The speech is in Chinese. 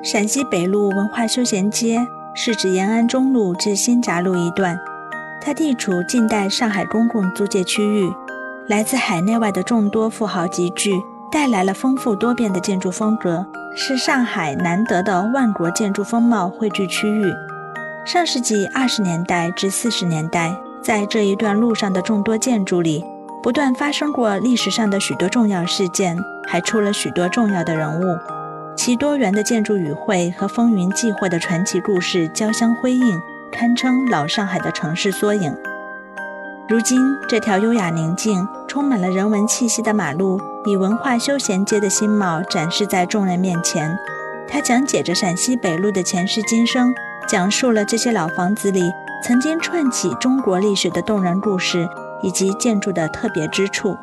陕西北路文化休闲街是指延安中路至新闸路一段，它地处近代上海公共租界区域。来自海内外的众多富豪集聚，带来了丰富多变的建筑风格，是上海难得的万国建筑风貌汇聚区域。上世纪二十年代至四十年代，在这一段路上的众多建筑里，不断发生过历史上的许多重要事件，还出了许多重要的人物，其多元的建筑语汇和风云际会的传奇故事交相辉映，堪称老上海的城市缩影。如今，这条优雅宁静、充满了人文气息的马路，以文化休闲街的新貌展示在众人面前。它讲解着陕西北路的前世今生，讲述了这些老房子里曾经串起中国历史的动人故事，以及建筑的特别之处。